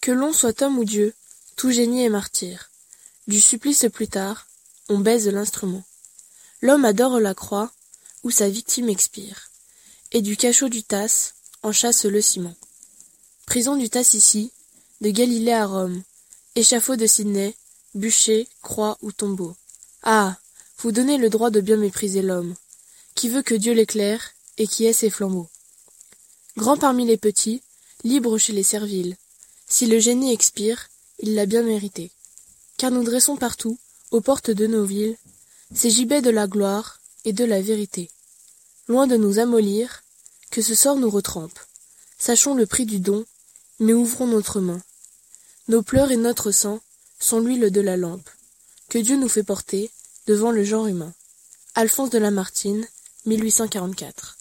Que l'on soit homme ou Dieu, tout génie est martyr. Du supplice plus tard, on baise l'instrument. L'homme adore la croix, où sa victime expire, et du cachot du Tasse en chasse le ciment. Prison du Tasse ici, de Galilée à Rome, échafaud de Sydney, bûcher, croix ou tombeau. Ah. Vous donnez le droit de bien mépriser l'homme, qui veut que Dieu l'éclaire, et qui ait ses flambeaux. Grand parmi les petits, libre chez les serviles. Si le génie expire, il l'a bien mérité. Car nous dressons partout, aux portes de nos villes, ces gibets de la gloire et de la vérité. Loin de nous amollir, que ce sort nous retrempe. Sachons le prix du don, mais ouvrons notre main. Nos pleurs et notre sang sont l'huile de la lampe, que Dieu nous fait porter devant le genre humain. Alphonse de Lamartine, 1844.